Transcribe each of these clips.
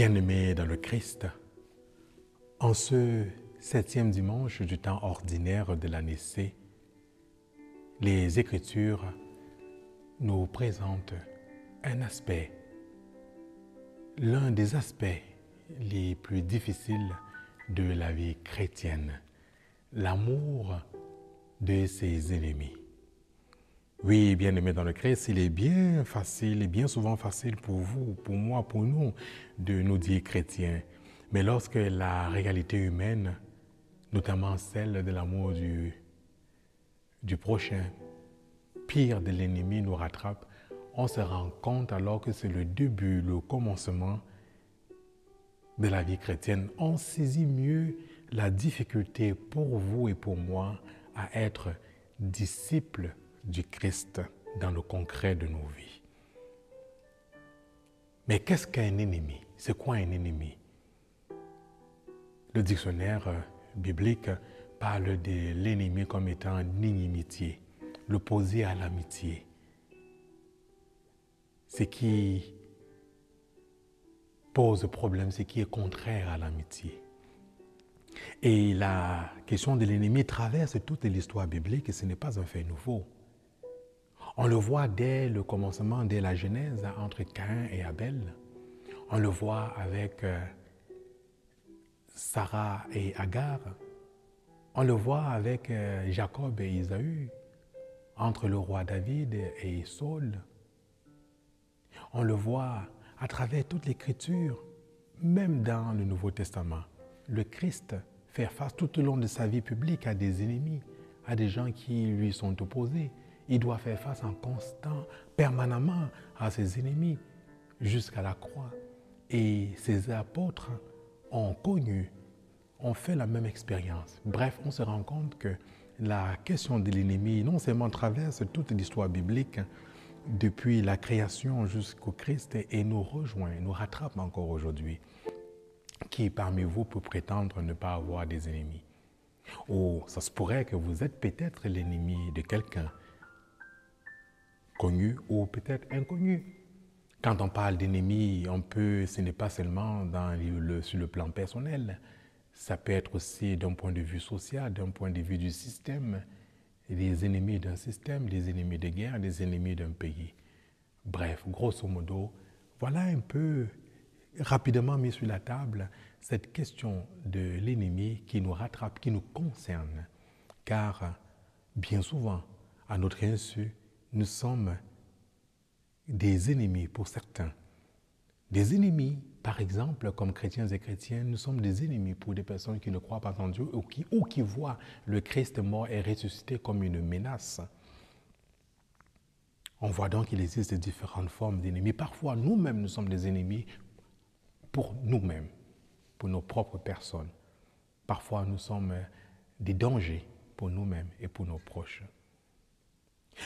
Bien-aimés dans le Christ, en ce septième dimanche du temps ordinaire de l'année C, les Écritures nous présentent un aspect, l'un des aspects les plus difficiles de la vie chrétienne, l'amour de ses ennemis. Oui, bien aimé dans le Christ, il est bien facile et bien souvent facile pour vous, pour moi, pour nous de nous dire chrétiens. Mais lorsque la réalité humaine, notamment celle de l'amour du prochain, pire de l'ennemi, nous rattrape, on se rend compte alors que c'est le début, le commencement de la vie chrétienne. On saisit mieux la difficulté pour vous et pour moi à être disciples du Christ dans le concret de nos vies. Mais qu'est-ce qu'un ennemi? C'est quoi un ennemi? Le dictionnaire euh, biblique parle de l'ennemi comme étant l'inimitié, l'opposé à l'amitié. Ce qui pose problème, ce qui est contraire à l'amitié. Et la question de l'ennemi traverse toute l'histoire biblique et ce n'est pas un fait nouveau. On le voit dès le commencement, dès la Genèse, entre Caïn et Abel. On le voit avec euh, Sarah et Agar. On le voit avec euh, Jacob et Isaü, entre le roi David et Saul. On le voit à travers toute l'Écriture, même dans le Nouveau Testament. Le Christ fait face tout au long de sa vie publique à des ennemis, à des gens qui lui sont opposés. Il doit faire face en constant, permanemment à ses ennemis jusqu'à la croix. Et ses apôtres ont connu, ont fait la même expérience. Bref, on se rend compte que la question de l'ennemi non seulement traverse toute l'histoire biblique, depuis la création jusqu'au Christ, et nous rejoint, nous rattrape encore aujourd'hui. Qui parmi vous peut prétendre ne pas avoir des ennemis? Ou ça se pourrait que vous êtes peut-être l'ennemi de quelqu'un connu ou peut-être inconnu. Quand on parle d'ennemis, on peut, ce n'est pas seulement sur le plan personnel, ça peut être aussi d'un point de vue social, d'un point de vue du système, des ennemis d'un système, des ennemis de guerre, des ennemis d'un pays. Bref, grosso modo, voilà un peu rapidement mis sur la table cette question de l'ennemi qui nous rattrape, qui nous concerne, car bien souvent, à notre insu, nous sommes des ennemis pour certains. Des ennemis, par exemple, comme chrétiens et chrétiennes, nous sommes des ennemis pour des personnes qui ne croient pas en Dieu ou qui, ou qui voient le Christ mort et ressuscité comme une menace. On voit donc qu'il existe différentes formes d'ennemis. Parfois, nous-mêmes, nous sommes des ennemis pour nous-mêmes, pour nos propres personnes. Parfois, nous sommes des dangers pour nous-mêmes et pour nos proches.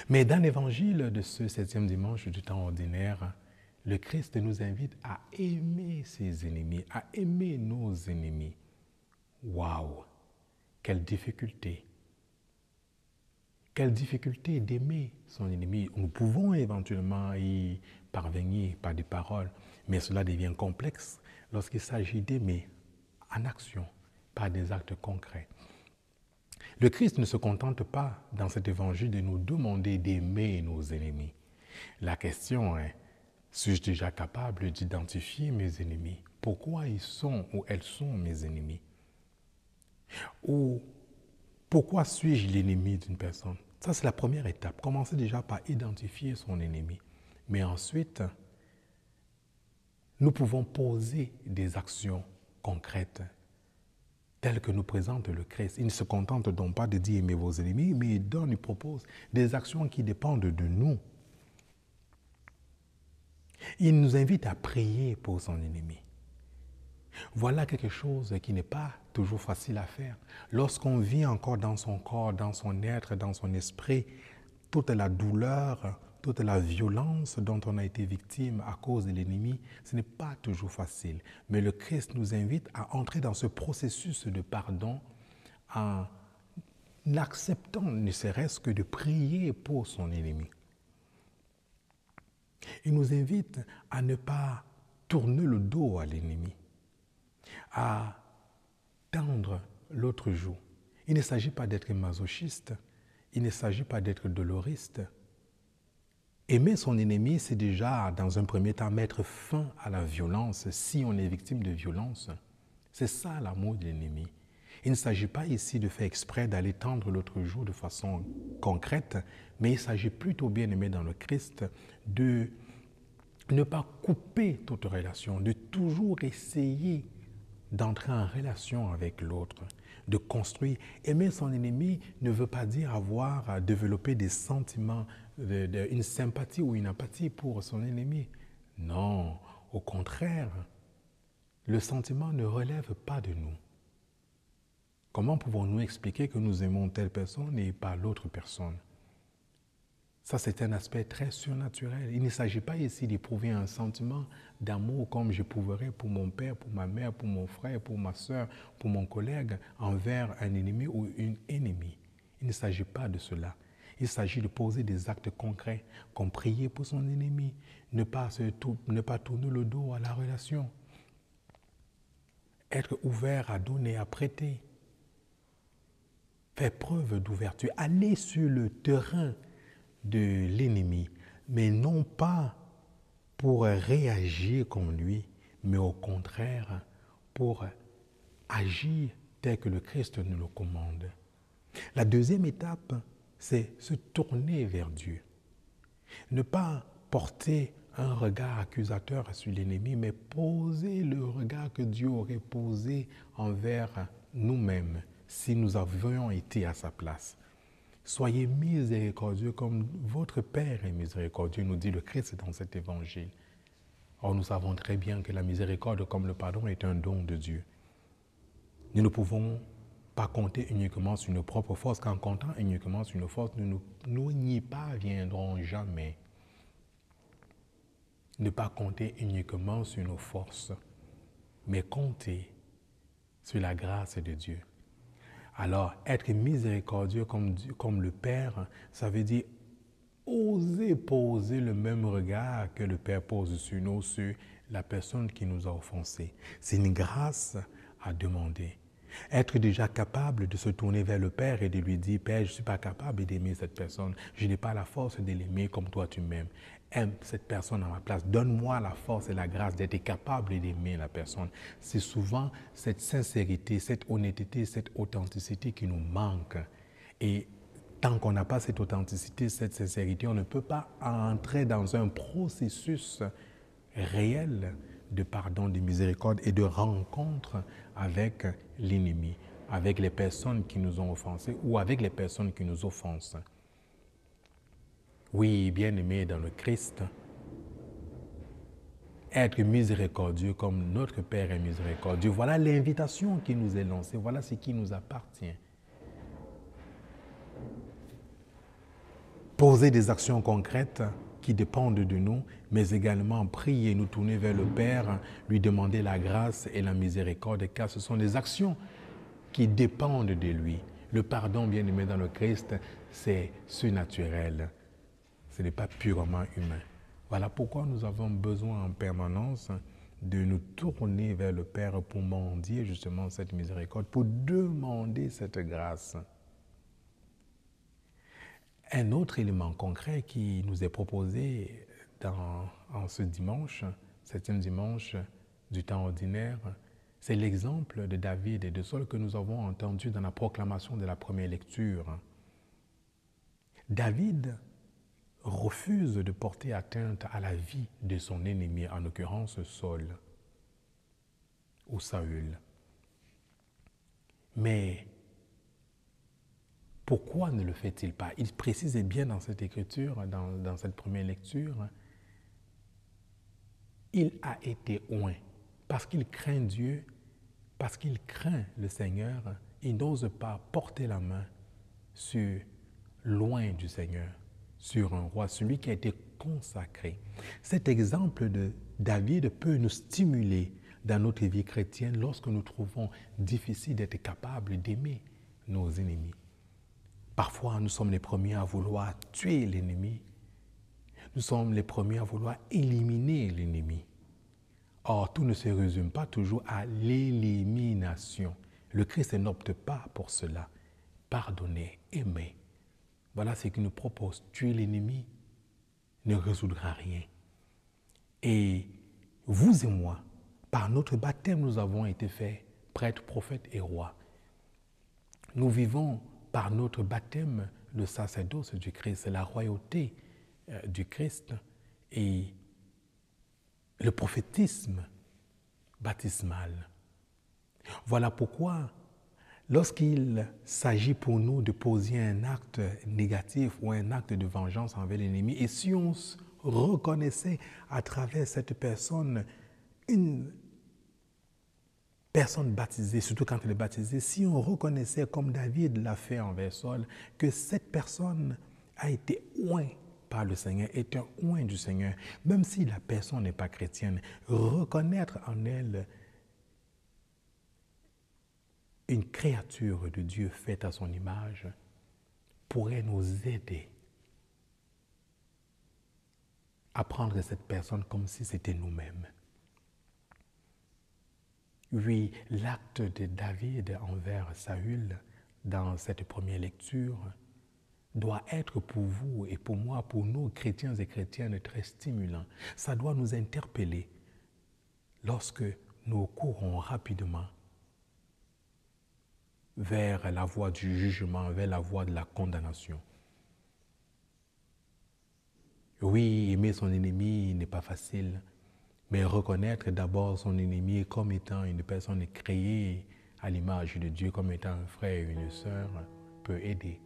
Mais dans l'évangile de ce septième dimanche du temps ordinaire, le Christ nous invite à aimer ses ennemis, à aimer nos ennemis. Waouh Quelle difficulté Quelle difficulté d'aimer son ennemi. Nous pouvons éventuellement y parvenir par des paroles, mais cela devient complexe lorsqu'il s'agit d'aimer en action, par des actes concrets. Le Christ ne se contente pas dans cet évangile de nous demander d'aimer nos ennemis. La question est, suis-je déjà capable d'identifier mes ennemis? Pourquoi ils sont ou elles sont mes ennemis? Ou pourquoi suis-je l'ennemi d'une personne? Ça, c'est la première étape. Commencez déjà par identifier son ennemi. Mais ensuite, nous pouvons poser des actions concrètes tel que nous présente le Christ. Il ne se contente donc pas de dire aimez vos ennemis, mais il donne, il propose des actions qui dépendent de nous. Il nous invite à prier pour son ennemi. Voilà quelque chose qui n'est pas toujours facile à faire. Lorsqu'on vit encore dans son corps, dans son être, dans son esprit, toute la douleur, toute la violence dont on a été victime à cause de l'ennemi, ce n'est pas toujours facile. Mais le Christ nous invite à entrer dans ce processus de pardon en acceptant ne serait-ce que de prier pour son ennemi. Il nous invite à ne pas tourner le dos à l'ennemi, à tendre l'autre joue. Il ne s'agit pas d'être masochiste, il ne s'agit pas d'être doloriste. Aimer son ennemi, c'est déjà, dans un premier temps, mettre fin à la violence si on est victime de violence. C'est ça l'amour de l'ennemi. Il ne s'agit pas ici de faire exprès d'aller tendre l'autre jour de façon concrète, mais il s'agit plutôt bien aimé dans le Christ de ne pas couper toute relation, de toujours essayer d'entrer en relation avec l'autre, de construire. Aimer son ennemi ne veut pas dire avoir à développer des sentiments, une sympathie ou une apathie pour son ennemi. Non, au contraire, le sentiment ne relève pas de nous. Comment pouvons-nous expliquer que nous aimons telle personne et pas l'autre personne? Ça, c'est un aspect très surnaturel. Il ne s'agit pas ici d'éprouver un sentiment d'amour comme j'éprouverais pour mon père, pour ma mère, pour mon frère, pour ma soeur, pour mon collègue, envers un ennemi ou une ennemie. Il ne s'agit pas de cela. Il s'agit de poser des actes concrets, comme prier pour son ennemi, ne pas, ne pas tourner le dos à la relation, être ouvert à donner, à prêter, faire preuve d'ouverture, aller sur le terrain de l'ennemi, mais non pas pour réagir comme lui, mais au contraire pour agir tel que le Christ nous le commande. La deuxième étape, c'est se tourner vers Dieu. Ne pas porter un regard accusateur sur l'ennemi, mais poser le regard que Dieu aurait posé envers nous-mêmes si nous avions été à sa place. Soyez miséricordieux comme votre Père est miséricordieux, nous dit le Christ dans cet évangile. Or, nous savons très bien que la miséricorde comme le pardon est un don de Dieu. Nous ne pouvons pas compter uniquement sur nos propres forces, qu'en comptant uniquement sur nos forces, nous, n'y parviendrons jamais. Ne pas compter uniquement sur nos forces, mais compter sur la grâce de Dieu. Alors, être miséricordieux comme, comme le Père, ça veut dire oser poser le même regard que le Père pose sur nous, sur la personne qui nous a offensés. C'est une grâce à demander. Être déjà capable de se tourner vers le Père et de lui dire, Père, je ne suis pas capable d'aimer cette personne. Je n'ai pas la force de l'aimer comme toi tu m'aimes aime cette personne à ma place. Donne-moi la force et la grâce d'être capable d'aimer la personne. C'est souvent cette sincérité, cette honnêteté, cette authenticité qui nous manque. Et tant qu'on n'a pas cette authenticité, cette sincérité, on ne peut pas entrer dans un processus réel de pardon, de miséricorde et de rencontre avec l'ennemi, avec les personnes qui nous ont offensés ou avec les personnes qui nous offensent. Oui, bien-aimé dans le Christ, être miséricordieux comme notre Père est miséricordieux. Voilà l'invitation qui nous est lancée, voilà ce qui nous appartient. Poser des actions concrètes qui dépendent de nous, mais également prier, nous tourner vers le Père, lui demander la grâce et la miséricorde, car ce sont des actions qui dépendent de lui. Le pardon, bien aimé dans le Christ, c'est surnaturel ce n'est pas purement humain. Voilà pourquoi nous avons besoin en permanence de nous tourner vers le Père pour mendier justement cette miséricorde, pour demander cette grâce. Un autre élément concret qui nous est proposé dans, en ce dimanche, septième dimanche du temps ordinaire, c'est l'exemple de David et de Saul que nous avons entendu dans la proclamation de la première lecture. David refuse de porter atteinte à la vie de son ennemi, en l'occurrence Saul ou Saül. Mais pourquoi ne le fait-il pas? Il précisait bien dans cette écriture, dans, dans cette première lecture, il a été oint parce qu'il craint Dieu, parce qu'il craint le Seigneur, il n'ose pas porter la main sur loin du Seigneur sur un roi, celui qui a été consacré. Cet exemple de David peut nous stimuler dans notre vie chrétienne lorsque nous trouvons difficile d'être capable d'aimer nos ennemis. Parfois, nous sommes les premiers à vouloir tuer l'ennemi. Nous sommes les premiers à vouloir éliminer l'ennemi. Or, tout ne se résume pas toujours à l'élimination. Le Christ n'opte pas pour cela. Pardonner, aimer. Voilà ce qu'il nous propose. Tuer l'ennemi ne résoudra rien. Et vous et moi, par notre baptême, nous avons été faits prêtres, prophètes et rois. Nous vivons par notre baptême le sacerdoce du Christ, la royauté euh, du Christ et le prophétisme baptismal. Voilà pourquoi, lorsqu'il s'agit pour nous de poser un acte négatif ou un acte de vengeance envers l'ennemi, et si on reconnaissait à travers cette personne personne baptisée, surtout quand elle est baptisée, si on reconnaissait, comme David l'a fait envers Saul, que cette personne a été oint par le Seigneur, est un oint du Seigneur, même si la personne n'est pas chrétienne, reconnaître en elle une créature de Dieu faite à son image pourrait nous aider à prendre cette personne comme si c'était nous-mêmes. Oui, l'acte de David envers Saül dans cette première lecture doit être pour vous et pour moi, pour nous, chrétiens et chrétiennes, très stimulant. Ça doit nous interpeller lorsque nous courons rapidement vers la voie du jugement, vers la voie de la condamnation. Oui, aimer son ennemi n'est pas facile. Mais reconnaître d'abord son ennemi comme étant une personne créée à l'image de Dieu, comme étant un frère ou une sœur, peut aider.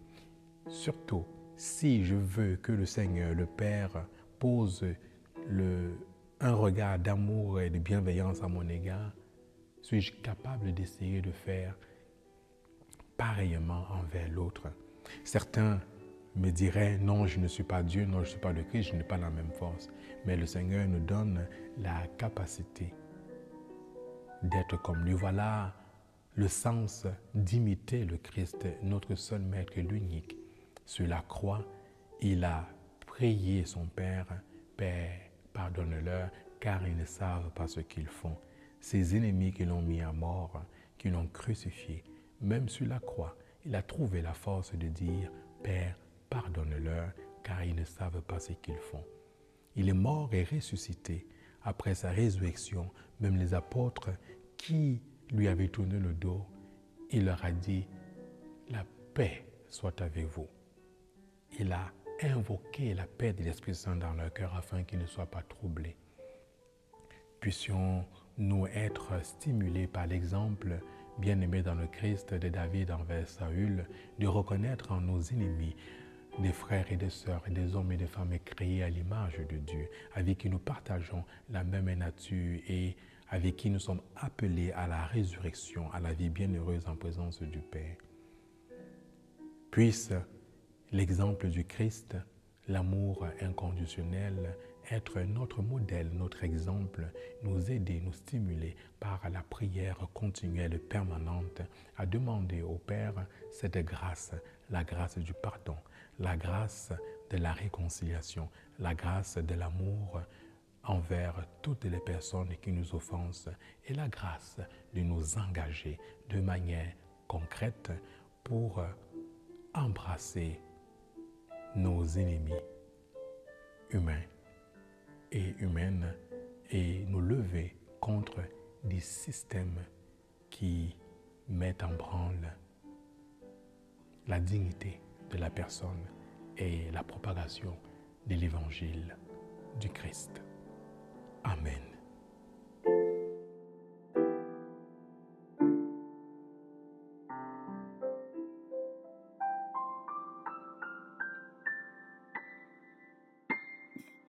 Surtout si je veux que le Seigneur, le Père, pose le, un regard d'amour et de bienveillance à mon égard, suis-je capable d'essayer de faire pareillement envers l'autre? Certains me diraient, non, je ne suis pas Dieu, non, je ne suis pas le Christ, je n'ai pas la même force. Mais le Seigneur nous donne la capacité d'être comme lui. Voilà le sens d'imiter le Christ, notre seul Maître, l'unique. Sur la croix, il a prié son Père, Père, pardonne-leur, car ils ne savent pas ce qu'ils font. Ses ennemis qui l'ont mis à mort, qui l'ont crucifié, même sur la croix, il a trouvé la force de dire, Père, pardonne-leur, car ils ne savent pas ce qu'ils font. Il est mort et ressuscité. Après sa résurrection, même les apôtres qui lui avaient tourné le dos, il leur a dit, la paix soit avec vous. Il a invoqué la paix de l'Esprit Saint dans leur cœur afin qu'ils ne soient pas troublés. Puissions-nous être stimulés par l'exemple bien-aimé dans le Christ de David envers Saül, de reconnaître en nos ennemis des frères et des sœurs, des hommes et des femmes créés à l'image de Dieu, avec qui nous partageons la même nature et avec qui nous sommes appelés à la résurrection, à la vie bienheureuse en présence du Père. Puisse l'exemple du Christ, l'amour inconditionnel, être notre modèle, notre exemple, nous aider, nous stimuler par la prière continuelle permanente à demander au Père cette grâce, la grâce du pardon, la grâce de la réconciliation, la grâce de l'amour envers toutes les personnes qui nous offensent et la grâce de nous engager de manière concrète pour embrasser nos ennemis humains et humaines et nous lever contre des systèmes qui mettent en branle la dignité de la personne et la propagation de l'évangile du Christ. Amen.